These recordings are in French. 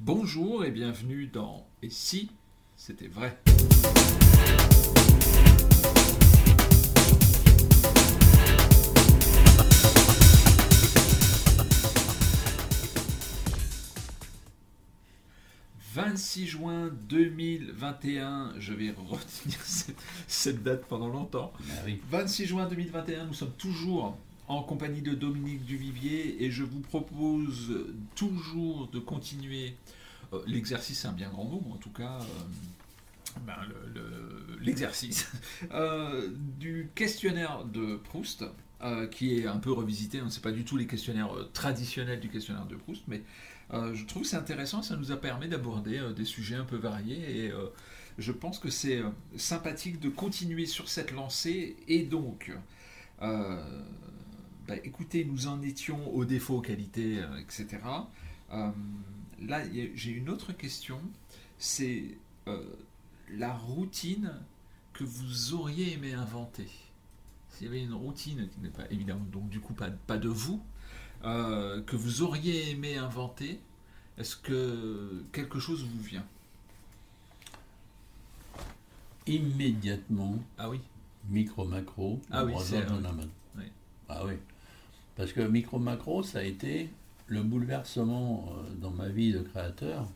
Bonjour et bienvenue dans Et si c'était vrai « 26 juin 2021, je vais retenir cette, cette date pendant longtemps. Ah oui. 26 juin 2021, nous sommes toujours en compagnie de Dominique Duvivier et je vous propose toujours de continuer euh, l'exercice, c'est un bien grand mot, en tout cas. euh, ben, le- le- l'exercice euh, du questionnaire de Proust, qui est un peu revisité. hein, c'est pas du tout les questionnaires traditionnels du questionnaire de Proust, mais je trouve c'est intéressant. Ça nous a permis d'aborder des sujets un peu variés et je pense que c'est sympathique de continuer sur cette lancée et donc. Bah, écoutez, nous en étions aux défauts, aux qualités, euh, etc. Euh, là, j'ai une autre question. C'est euh, la routine que vous auriez aimé inventer. S'il y avait une routine qui n'est pas évidemment, donc du coup pas, pas de vous, euh, que vous auriez aimé inventer, est-ce que quelque chose vous vient? Immédiatement, Ah oui, Ah c'est- John Hammond. oui. Ah oui. Parce que micro-macro, ça a été le bouleversement euh, dans ma vie de créateur,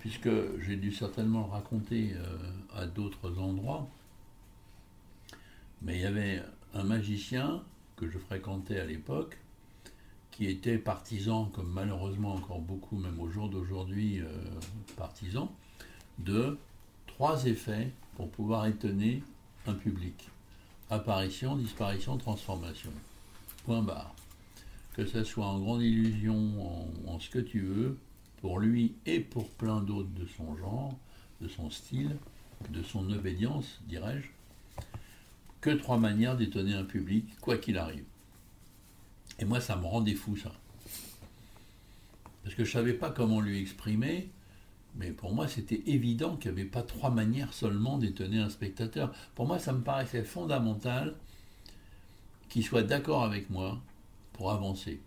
puisque j'ai dû certainement le raconter euh, à d'autres endroits. Mais il y avait un magicien que je fréquentais à l'époque, qui était partisan, comme malheureusement encore beaucoup, même au jour d'aujourd'hui, euh, partisan, de trois effets pour pouvoir étonner un public. Apparition, disparition, transformation. Point. Que ce soit en grande illusion, en, en ce que tu veux, pour lui et pour plein d'autres de son genre, de son style, de son obédience, dirais-je, que trois manières d'étonner un public, quoi qu'il arrive. Et moi, ça me rendait fou, ça. Parce que je ne savais pas comment lui exprimer, mais pour moi, c'était évident qu'il n'y avait pas trois manières seulement d'étonner un spectateur. Pour moi, ça me paraissait fondamental qu'il soit d'accord avec moi pour avancer.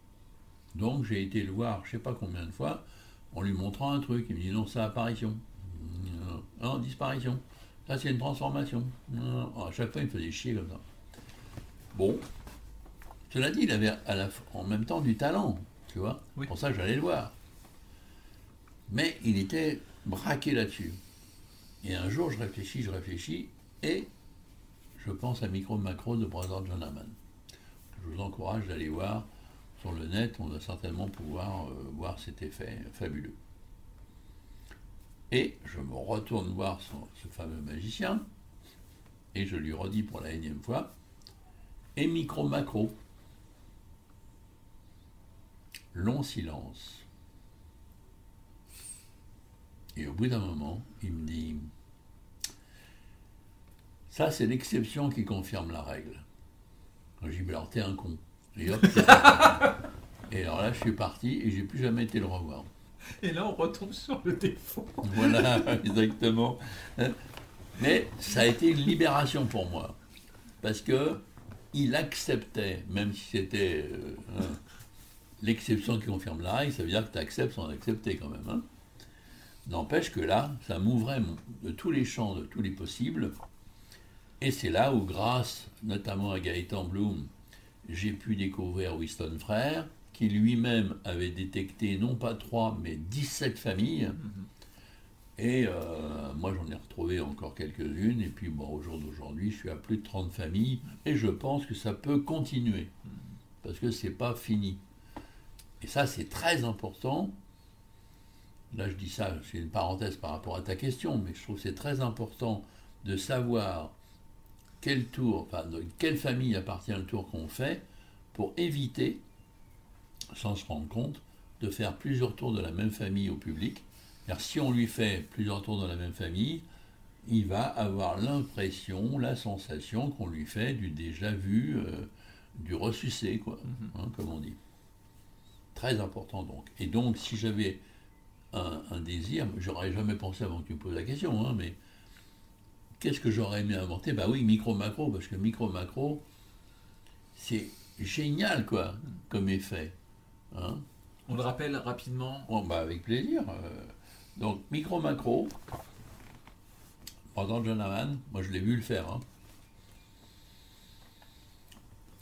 Donc, j'ai été le voir, je ne sais pas combien de fois, en lui montrant un truc. Il me dit non, c'est apparition. Non, non, disparition. Ça, c'est une transformation. Non, non. À chaque fois, il me faisait chier comme ça. Bon. Cela dit, il avait à la en même temps du talent, tu vois. Oui. Pour ça, j'allais le voir. Mais il était braqué là-dessus. Et un jour, je réfléchis, je réfléchis, et je pense à Micro Macro de Brother John Hammond. Je vous encourage d'aller voir sur le net, on va certainement pouvoir euh, voir cet effet fabuleux. Et je me retourne voir ce fameux magicien, et je lui redis pour la énième fois, et Micro Macro. Long silence. Et au bout d'un moment, il me dit Ça, c'est l'exception qui confirme la règle. J'ai dit Mais alors, t'es un con. Et hop. Et alors là, je suis parti et j'ai plus jamais été le revoir. Et là, on retombe sur le défaut. Voilà, exactement. Mais ça a été une libération pour moi. Parce que il acceptait, même si c'était euh, hein, l'exception qui confirme la règle, ça veut dire que tu acceptes sans accepter quand même. hein. N'empêche que là, ça m'ouvrait de tous les champs, de tous les possibles. Et c'est là où, grâce notamment à Gaëtan Bloom, j'ai pu découvrir Winston Frère, qui lui-même avait détecté non pas 3, mais 17 familles. Et euh, moi, j'en ai retrouvé encore quelques-unes. Et puis, bon, au jour d'aujourd'hui, je suis à plus de 30 familles. Et je pense que ça peut continuer. Parce que c'est pas fini. Et ça, c'est très important. Là, je dis ça, c'est une parenthèse par rapport à ta question, mais je trouve que c'est très important de savoir quel tour, enfin, de quelle famille appartient le tour qu'on fait pour éviter, sans se rendre compte, de faire plusieurs tours de la même famille au public. Car si on lui fait plusieurs tours de la même famille, il va avoir l'impression, la sensation qu'on lui fait du déjà vu, euh, du ressucé, quoi, hein, comme on dit. Très important donc. Et donc, si j'avais un, un désir, j'aurais jamais pensé avant que tu me poses la question, hein, mais qu'est-ce que j'aurais aimé inventer? Bah oui, micro-macro, parce que micro-macro, c'est génial, quoi, comme effet. hein. On le rappelle rapidement. Bon, bah, avec plaisir. Euh, donc, micro-macro. Pendant John Hammond, moi je l'ai vu le faire. hein.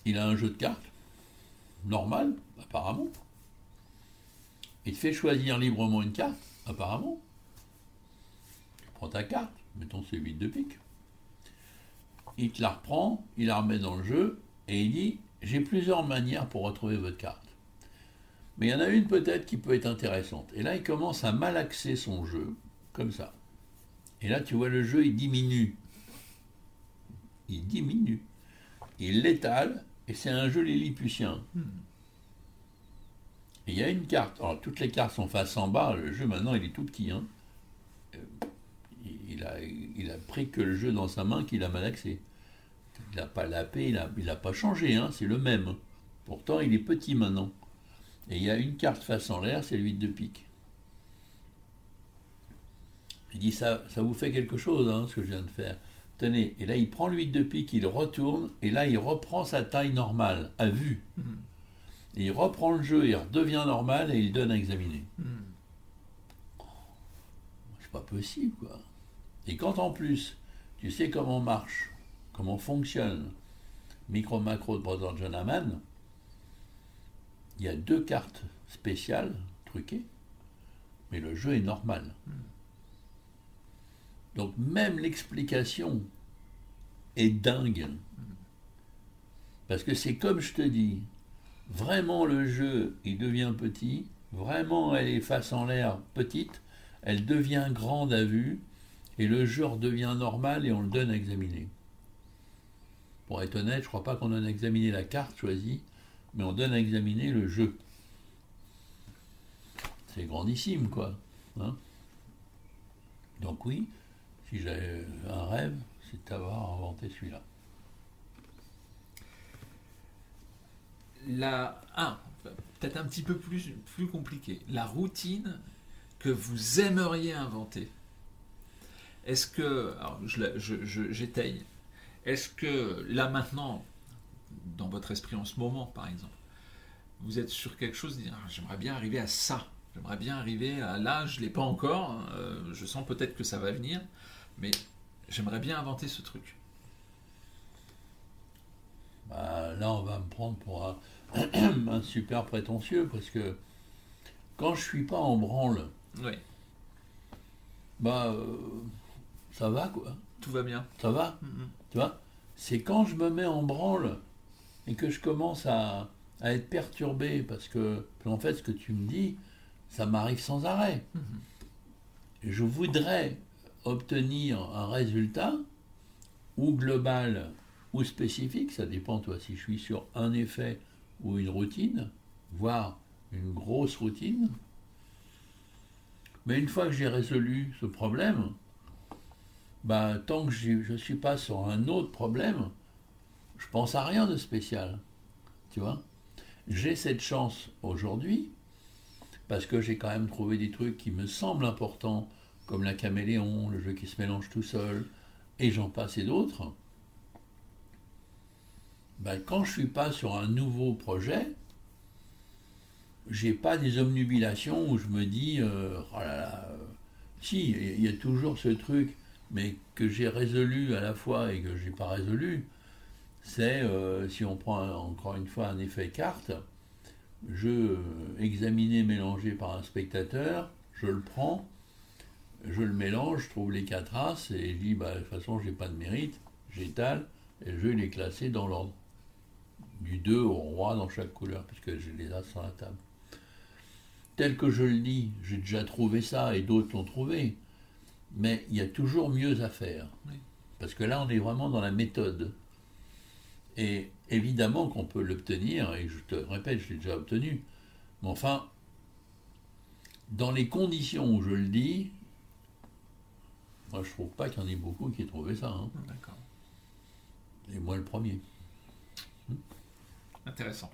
Il a un jeu de cartes, normal, apparemment. Il te fait choisir librement une carte, apparemment. Tu prends ta carte, mettons c'est 8 de pique. Il te la reprend, il la remet dans le jeu, et il dit J'ai plusieurs manières pour retrouver votre carte. Mais il y en a une peut-être qui peut être intéressante. Et là, il commence à malaxer son jeu, comme ça. Et là, tu vois, le jeu, il diminue. Il diminue. Il l'étale, et c'est un jeu lilliputien. Et il y a une carte. Alors, toutes les cartes sont face en bas. Le jeu, maintenant, il est tout petit. hein. Euh, Il a, il a pris que le jeu dans sa main qu'il a malaxé. Il n'a pas lapé, il n'a pas changé. hein, c'est le même. Pourtant, il est petit maintenant. Et il y a une carte face en l'air, c'est le 8 de pique. Il dit ça, ça vous fait quelque chose, hein, ce que je viens de faire. Tenez, et là il prend le 8 de pique, il retourne, et là il reprend sa taille normale, à vue. Et il reprend le jeu, il redevient normal et il donne à examiner. C'est pas possible, quoi. Et quand en plus, tu sais comment marche, comment fonctionne micro-macro de Brother John il y a deux cartes spéciales, truquées, mais le jeu est normal. Donc même l'explication est dingue. Parce que c'est comme je te dis, vraiment le jeu, il devient petit, vraiment elle est face en l'air petite, elle devient grande à vue, et le jeu redevient normal et on le donne à examiner. Pour être honnête, je crois pas qu'on donne à examiner la carte choisie, mais on donne à examiner le jeu. C'est grandissime, quoi. hein. Donc oui, si j'avais un rêve, c'est d'avoir inventé celui-là. La... Ah, peut-être un petit peu plus, plus compliqué. La routine que vous aimeriez inventer. Est-ce que... Alors, j'étaye. Est-ce que là maintenant, dans votre esprit en ce moment, par exemple, vous êtes sur quelque chose, dire, Ah, j'aimerais bien arriver à ça. J'aimerais bien arriver à là, je ne l'ai pas encore. hein, euh, je sens peut-être que ça va venir, mais j'aimerais bien inventer ce truc. Bah, là, on va me prendre pour un, un super prétentieux, parce que quand je suis pas en branle, Oui, bah, euh, ça va, quoi. tout va bien. Ça va, Mhm. tu vois C'est quand je me mets en branle et que je commence à, à être perturbé, parce que, en fait, ce que tu me dis, ça m'arrive sans arrêt. Je voudrais obtenir un résultat, ou global ou spécifique, ça dépend, toi, si je suis sur un effet ou une routine, voire une grosse routine. Mais une fois que j'ai résolu ce problème, bah, tant que je ne suis pas sur un autre problème, je pense à rien de spécial. Tu vois J'ai cette chance aujourd'hui, parce que j'ai quand même trouvé des trucs qui me semblent importants, comme la caméléon, le jeu qui se mélange tout seul, et j'en passe et d'autres. Ben, quand je suis pas sur un nouveau projet, j'ai pas des omnubilations où je me dis, euh, oh là là, euh, si, il y a toujours ce truc, mais que j'ai résolu à la fois et que j'ai pas résolu, c'est, euh, si on prend encore une fois un effet carte, jeu euh, examiné, mélangé par un spectateur, je le prends, je le mélange, je trouve les quatre as, et je dis, bah, de toute façon, j'ai pas de mérite, j'étale, et le jeu, il est classé dans l'ordre. Du 2 au roi dans chaque couleur, puisque j'ai les as sur la table. Tel que je le dis, j'ai déjà trouvé ça, et d'autres l'ont trouvé, mais il y a toujours mieux à faire. Oui. Parce que là, on est vraiment dans la méthode. Et évidemment qu'on peut l'obtenir, et je te répète, je l'ai déjà obtenu. Mais enfin, dans les conditions où je le dis, moi je trouve pas qu'il y en ait beaucoup qui aient trouvé ça. hein. D'accord. Et moi le premier. Intéressant.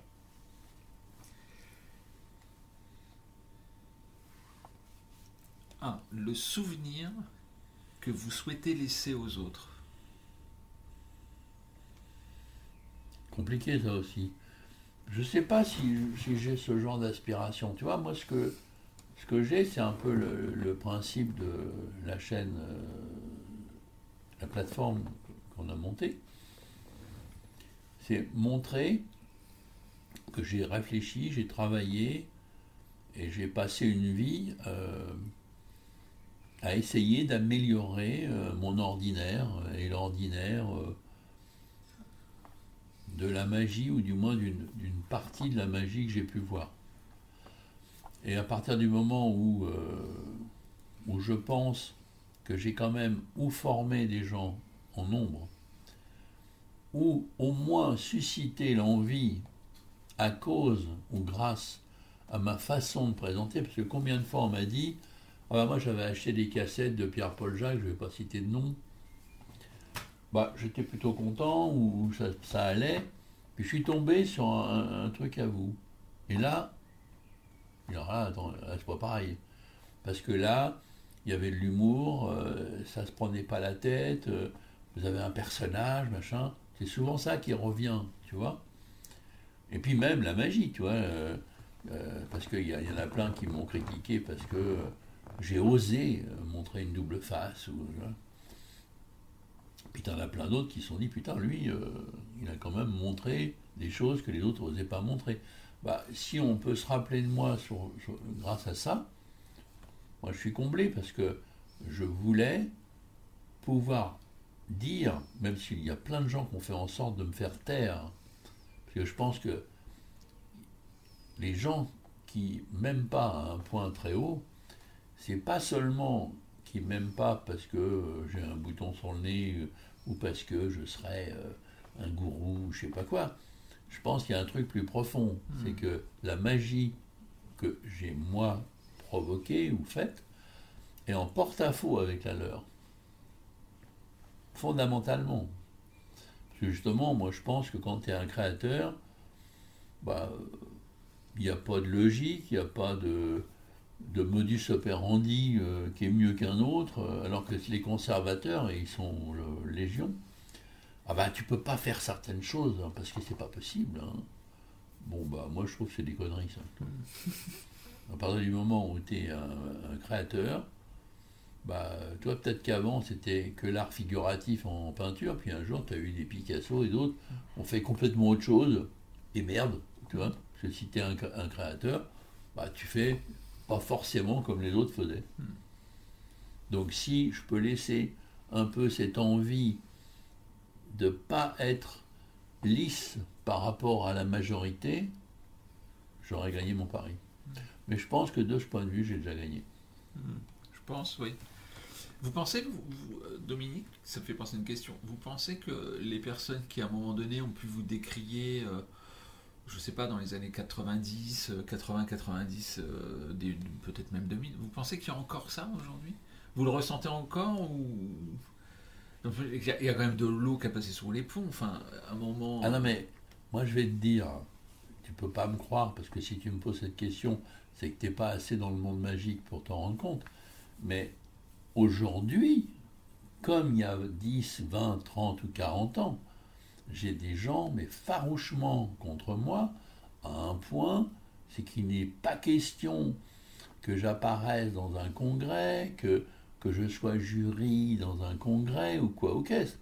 Un, le souvenir que vous souhaitez laisser aux autres. Compliqué ça aussi. je sais pas si, j'ai ce genre d'aspiration. Tu vois, moi, ce que, ce que j'ai, c'est un peu le, principe de la chaîne, euh, la plateforme qu'on a montée. C'est montrer que j'ai réfléchi, j'ai travaillé et j'ai passé une vie euh, à essayer d'améliorer euh, mon ordinaire et l'ordinaire de la magie, ou du moins d'une partie de la magie que j'ai pu voir. Et à partir du moment euh, où je pense que j'ai quand même ou formé des gens en nombre, ou au moins suscité l'envie à cause ou grâce à ma façon de présenter, parce que combien de fois on m'a dit, moi j'avais acheté des cassettes de Pierre-Paul Jacques, je ne vais pas citer de nom, bah, j'étais plutôt content, ou ça, allait. Puis je suis tombé sur un, truc à vous. Et là, alors là, attends, c'est pas pareil. Parce que là, il y avait de l'humour, euh, ça se prenait pas la tête, euh, vous avez un personnage, machin. C'est souvent ça qui revient, tu vois. Et puis même la magie, tu vois. Euh, parce qu'il y, y, en a plein qui m'ont critiqué parce que j'ai osé montrer une double face. Ou, puis t'en as plein d'autres qui se sont dit, putain, lui, euh, il a quand même montré des choses que les autres n'osaient pas montrer. Bah, si on peut se rappeler de moi grâce à ça, moi je suis comblé parce que je voulais pouvoir dire, même s'il y a plein de gens qui ont fait en sorte de me faire taire, parce que je pense que les gens qui m'aiment pas à un point très haut, c'est pas seulement qui m'aiment pas parce que euh, j'ai un bouton sur le nez euh, ou parce que je serais euh, un gourou, je sais pas quoi. Je pense qu'il y a un truc plus profond, c'est hmm. que la magie que j'ai moi provoquée ou faite est en porte-à-faux avec la leur. Fondamentalement. Parce que justement, moi je pense que quand tu es un créateur, bah, il n'y a pas de logique, il n'y a pas de, de modus operandi euh, qui est mieux qu'un autre, euh, alors que les conservateurs, et ils sont légion, ah ben tu peux pas faire certaines choses hein, parce que c'est pas possible. Hein. Bon bah moi je trouve que c'est des conneries ça. à partir du moment où tu es un, créateur, bah toi peut-être qu'avant c'était que l'art figuratif en peinture, puis un jour tu as eu des Picasso et d'autres ont fait complètement autre chose, et merde, tu vois, parce que si tu es un, un créateur, bah tu fais pas forcément comme les autres faisaient. Donc si je peux laisser un peu cette envie de ne pas être lisse par rapport à la majorité, j'aurais gagné mon pari. Mais je pense que de ce point de vue, j'ai déjà gagné. Je pense, oui. Vous pensez, vous, Dominique, ça me fait penser à une question, vous pensez que les personnes qui à un moment donné ont pu vous décrier euh, je sais pas, dans les années 90, 80, 90, peut-être même 2000. Vous pensez qu'il y a encore ça aujourd'hui? Vous le ressentez encore ou il y, a, quand même de l'eau qui a passé sur les ponts. Enfin, à un moment. Ah non, mais moi je vais te dire, tu peux pas me croire parce que si tu me poses cette question, c'est que tu n'es pas assez dans le monde magique pour t'en rendre compte. Mais aujourd'hui, comme il y a 10, 20, 30 ou 40 ans, j'ai des gens, mais farouchement contre moi, à un point, c'est qu'il n'est pas question que j'apparaisse dans un congrès, que, que je sois jury dans un congrès ou quoi au caisse.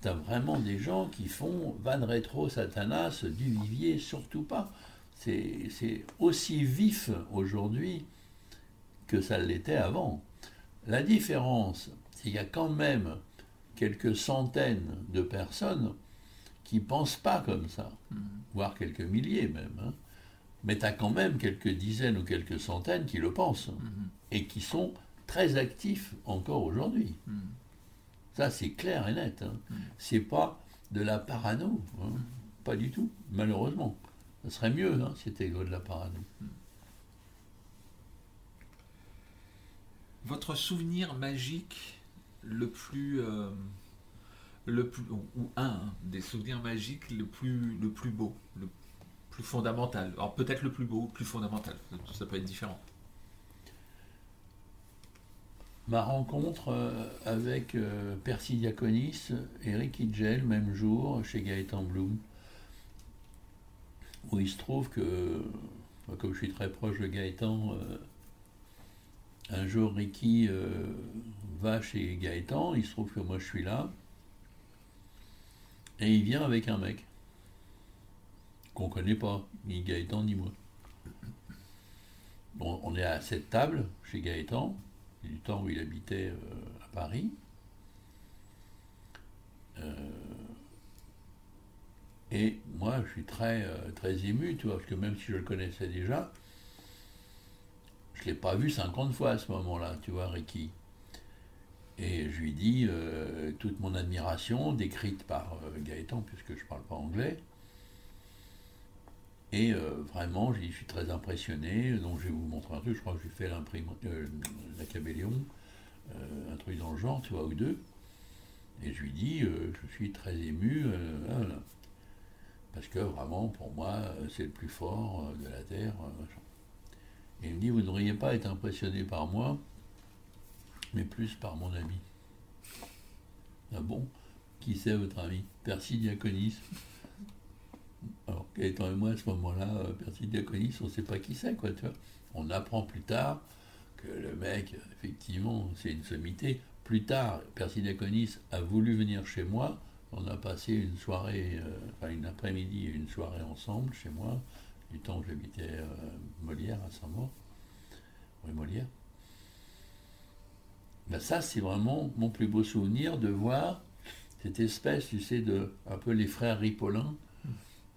T'as vraiment des gens qui font van rétro satanas du vivier, surtout pas. C'est aussi vif aujourd'hui que ça l'était avant. La différence, c'est qu'il y a quand même quelques centaines de personnes qui ne pensent pas comme ça, voire quelques milliers même. Hein. Mais tu as quand même quelques dizaines ou quelques centaines qui le pensent hmm. et qui sont très actifs encore aujourd'hui. Hmm. Ça, c'est clair et net. Hein. C'est pas de la parano, hein. pas du tout, malheureusement. Ça serait mieux hein, si c'était de la parano. Votre souvenir magique le plus euh, le plus, ou un des souvenirs magiques le plus, le plus beau, le plus fondamental. Alors peut-être le plus beau, le plus fondamental, ça peut être différent. Ma rencontre euh, avec euh, Percy Diaconis et Ricky Gel, même jour, chez Gaëtan Bloom, où il se trouve que, comme je suis très proche de Gaëtan, euh, un jour Ricky va chez Gaëtan, il se trouve que moi je suis là, et il vient avec un mec qu'on connaît pas, ni Gaëtan ni moi. Bon, on est à cette table chez Gaëtan, du temps où il habitait euh, à Paris. Et moi, je suis très, euh, très ému, tu vois, parce que même si je le connaissais déjà, je ne l'ai pas vu 50 fois à ce moment-là, tu vois, Ricky. Et je lui dis euh, toute mon admiration, décrite par euh, Gaëtan, puisque je ne parle pas anglais. Et vraiment, je, suis très impressionné. Donc, je vais vous montrer un truc. Je crois que lui fais l'imprimerie, la Cabelléon, un truc dans le genre, tu vois, ou deux. Et je lui dis, je suis très ému. Parce que vraiment, pour moi, c'est le plus fort euh, de la Terre. Euh, Et il me dit, vous ne devriez pas être impressionné par moi, mais plus par mon ami. Ah bon? Qui c'est votre ami? Percy Diaconis. Alors, étant et moi, à ce moment-là, euh, Percy Diaconis, on ne sait pas qui c'est, quoi, tu vois. On apprend plus tard que le mec, effectivement, c'est une sommité. Plus tard, Percy Diaconis a voulu venir chez moi on a passé une soirée, euh, enfin une après-midi et une soirée ensemble chez moi, du temps où j'habitais euh, Molière à Saint-Maur, oui Molière. Ben ça, c'est vraiment mon plus beau souvenir de voir cette espèce, tu sais, de un peu les frères Ripollin,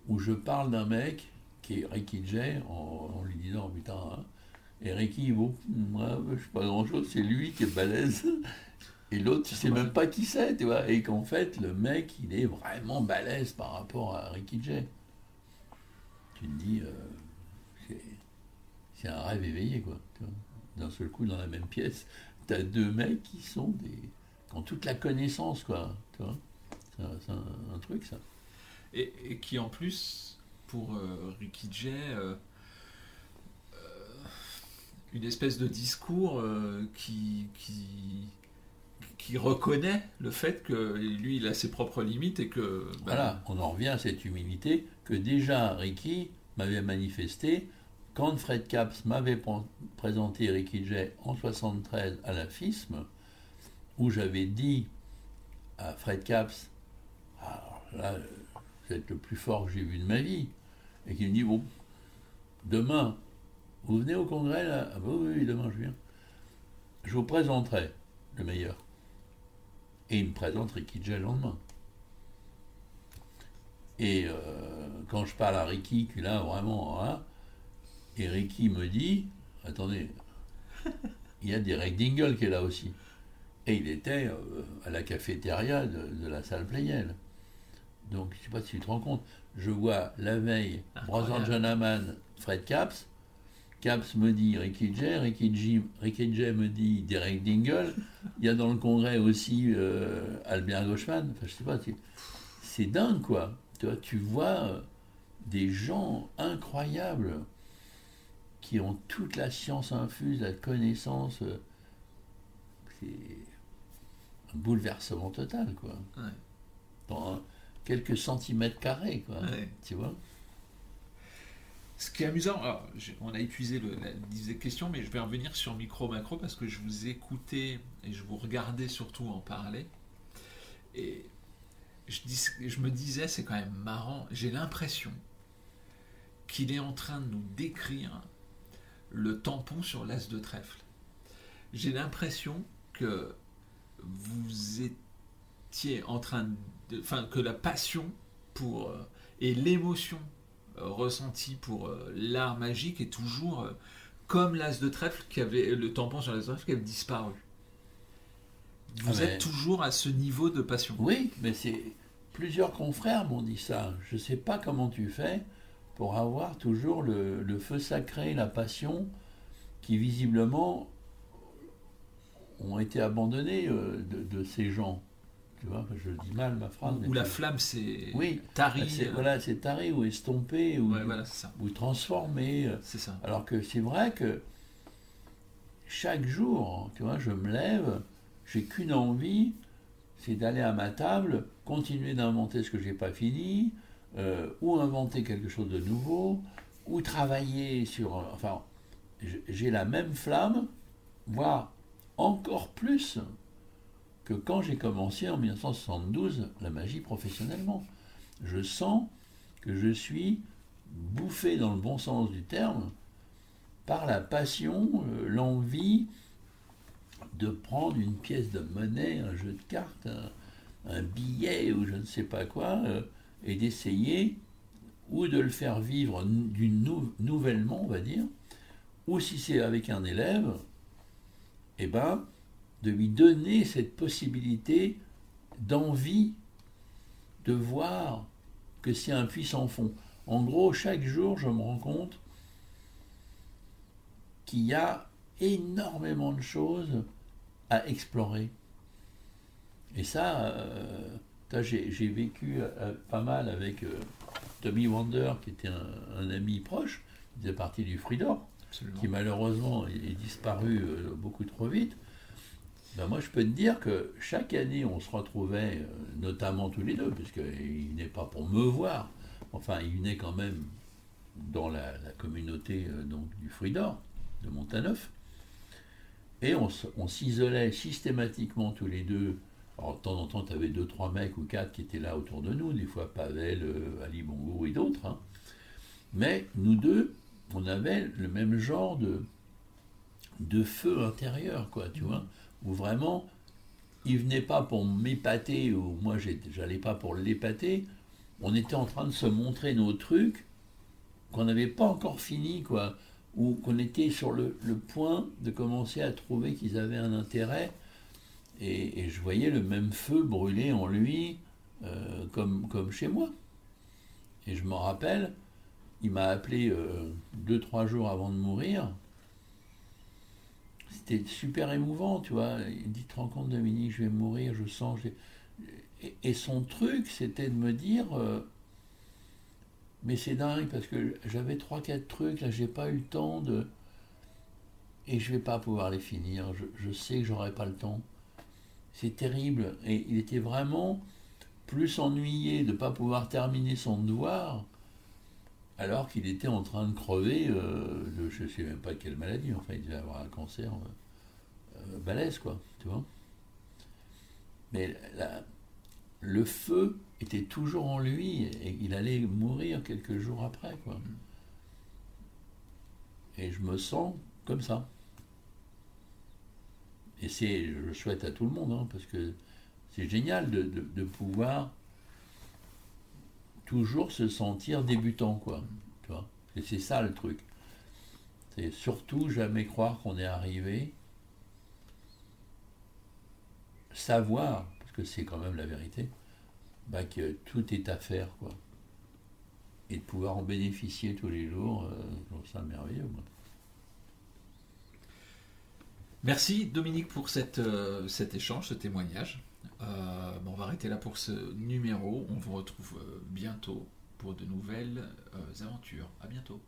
où je parle d'un mec qui est Ricky Jay, en, lui disant putain, hein, et Ricky, bon, moi, je sais pas grand chose, c'est lui qui est balèze. Et l'autre, tu sais même pas qui c'est, tu vois. Et qu'en fait, le mec, il est vraiment balèze par rapport à Ricky Jay. Tu te dis, euh, c'est un rêve éveillé, quoi. D'un seul coup, dans la même pièce, tu as deux mecs qui sont des. qui ont toute la connaissance, quoi. Tu vois c'est un, truc, ça. Et, qui, en plus, pour euh, Ricky Jay, euh, une espèce de discours qui, qui qui reconnaît le fait que lui, il a ses propres limites et que... Ben, voilà, on en revient à cette humilité que déjà Ricky m'avait manifesté quand Fred Caps m'avait présenté Ricky Jay en 73 à la FISM, où j'avais dit à Fred Caps, alors là, vous êtes le plus fort que j'ai vu de ma vie, et qu'il me dit, bon, demain, vous venez au congrès là? Ah, bah oui, oui, demain je viens. Je vous présenterai le meilleur. Et il me présente Ricky Jay le lendemain. Et euh, quand je parle à Ricky, qui là vraiment, hein, et Ricky me dit, attendez, il y a Derek Dingle qui est là aussi. Et il était euh, à la cafétéria de, la salle Playel. Donc, je ne sais pas si tu te rends compte, je vois la veille Brother John Hammond, Fred Caps, Caps me dit Ricky Jay, Ricky, Jay me dit Derek Dingle. Il y a dans le congrès aussi euh, Albert Gauchman. Enfin, je sais pas, c'est dingue quoi. Tu vois, tu vois euh, des gens incroyables qui ont toute la science infuse, la connaissance. Euh, c'est un bouleversement total quoi. Dans quelques centimètres carrés quoi. Tu vois. Ce qui est amusant, on a épuisé le, la questions, mais je vais revenir sur micro-macro parce que je vous écoutais et je vous regardais surtout en parler. Et je, je me disais, c'est quand même marrant, j'ai l'impression qu'il est en train de nous décrire le tampon sur l'as de trèfle. J'ai l'impression que vous étiez en train de. Enfin, que la passion pour. Euh, et l'émotion euh, ressenti pour euh, l'art magique est toujours comme l'as de trèfle qui avait le tampon sur l'as de trèfle qui avait disparu. Vous ah, êtes toujours à ce niveau de passion. Oui, mais c'est plusieurs confrères m'ont dit ça. Je ne sais pas comment tu fais pour avoir toujours le, feu sacré, la passion qui visiblement ont été abandonnés de ces gens je dis mal ma phrase. Ou la flamme, c'est oui, tari. Euh. Voilà, c'est tari ou estompé ou, ou transformé. Euh. C'est ça. Alors que c'est vrai que chaque jour, tu vois, je me lève, j'ai qu'une envie, c'est d'aller à ma table, continuer d'inventer ce que j'ai pas fini, euh, ou inventer quelque chose de nouveau, ou travailler sur... Enfin, j'ai la même flamme, voire encore plus que quand j'ai commencé en 1972 la magie professionnellement. Je sens que je suis bouffé dans le bon sens du terme par la passion, euh, l'envie de prendre une pièce de monnaie, un jeu de cartes, un, billet ou je ne sais pas quoi, euh, et d'essayer ou de le faire vivre d'une nouvellement, on va dire, ou si c'est avec un élève, eh ben, de lui donner cette possibilité d'envie de voir que c'est un puissant fond. En gros, chaque jour, je me rends compte qu'il y a énormément de choses à explorer. Et ça, euh, j'ai vécu euh, pas mal avec euh, Tommy Wander, qui était un, ami proche, qui faisait partie du Fridor, qui malheureusement est, disparu beaucoup trop vite. Ben moi, je peux te dire que chaque année, on se retrouvait, notamment tous les deux, puisqu'il n'est pas pour me voir, enfin, il venait quand même dans la, communauté donc, du Fridor, de Montaneuf. Et on, s'isolait systématiquement tous les deux. Alors, de temps en temps, tu avais deux, trois mecs ou quatre qui étaient là autour de nous, des fois Pavel, euh, Ali Bongo et d'autres. Hein. Mais nous deux, on avait le même genre de, de feu intérieur, quoi, tu vois, où vraiment, il venait pas pour m'épater, ou moi, j'allais pas pour l'épater. On était en train de se montrer nos trucs qu'on n'avait pas encore fini, quoi ou qu'on était sur le, point de commencer à trouver qu'ils avaient un intérêt. Et, je voyais le même feu brûler en lui euh, comme, comme chez moi. Et je me rappelle, il m'a appelé euh, deux, trois jours avant de mourir. C'était super émouvant, tu vois. Il dit, te rends compte, Dominique, je vais mourir, je sens... Et, son truc, c'était de me dire, euh, mais c'est dingue parce que j'avais trois, quatre trucs, là j'ai pas eu le temps de. Et je vais pas pouvoir les finir. Je, sais que j'aurai pas le temps. C'est terrible. Et il était vraiment plus ennuyé de ne pas pouvoir terminer son devoir alors qu'il était en train de crever euh, de je sais même pas quelle maladie. Enfin, il devait avoir un cancer euh, euh, balèze, quoi. Tu vois Mais le feu était toujours en lui et il allait mourir quelques jours après. Quoi. Et je me sens comme ça. Et c'est, je le souhaite à tout le monde, hein, parce que c'est génial de, pouvoir toujours se sentir débutant, quoi. Et c'est ça le truc. C'est surtout jamais croire qu'on est arrivé. Savoir que c'est quand même la vérité, bah, que tout est à faire, quoi. Et de pouvoir en bénéficier tous les jours, euh, ça merveilleux. Merci Dominique pour euh, cet échange, ce témoignage. Euh, on va arrêter là pour ce numéro. On vous retrouve euh, bientôt pour de nouvelles aventures. À bientôt.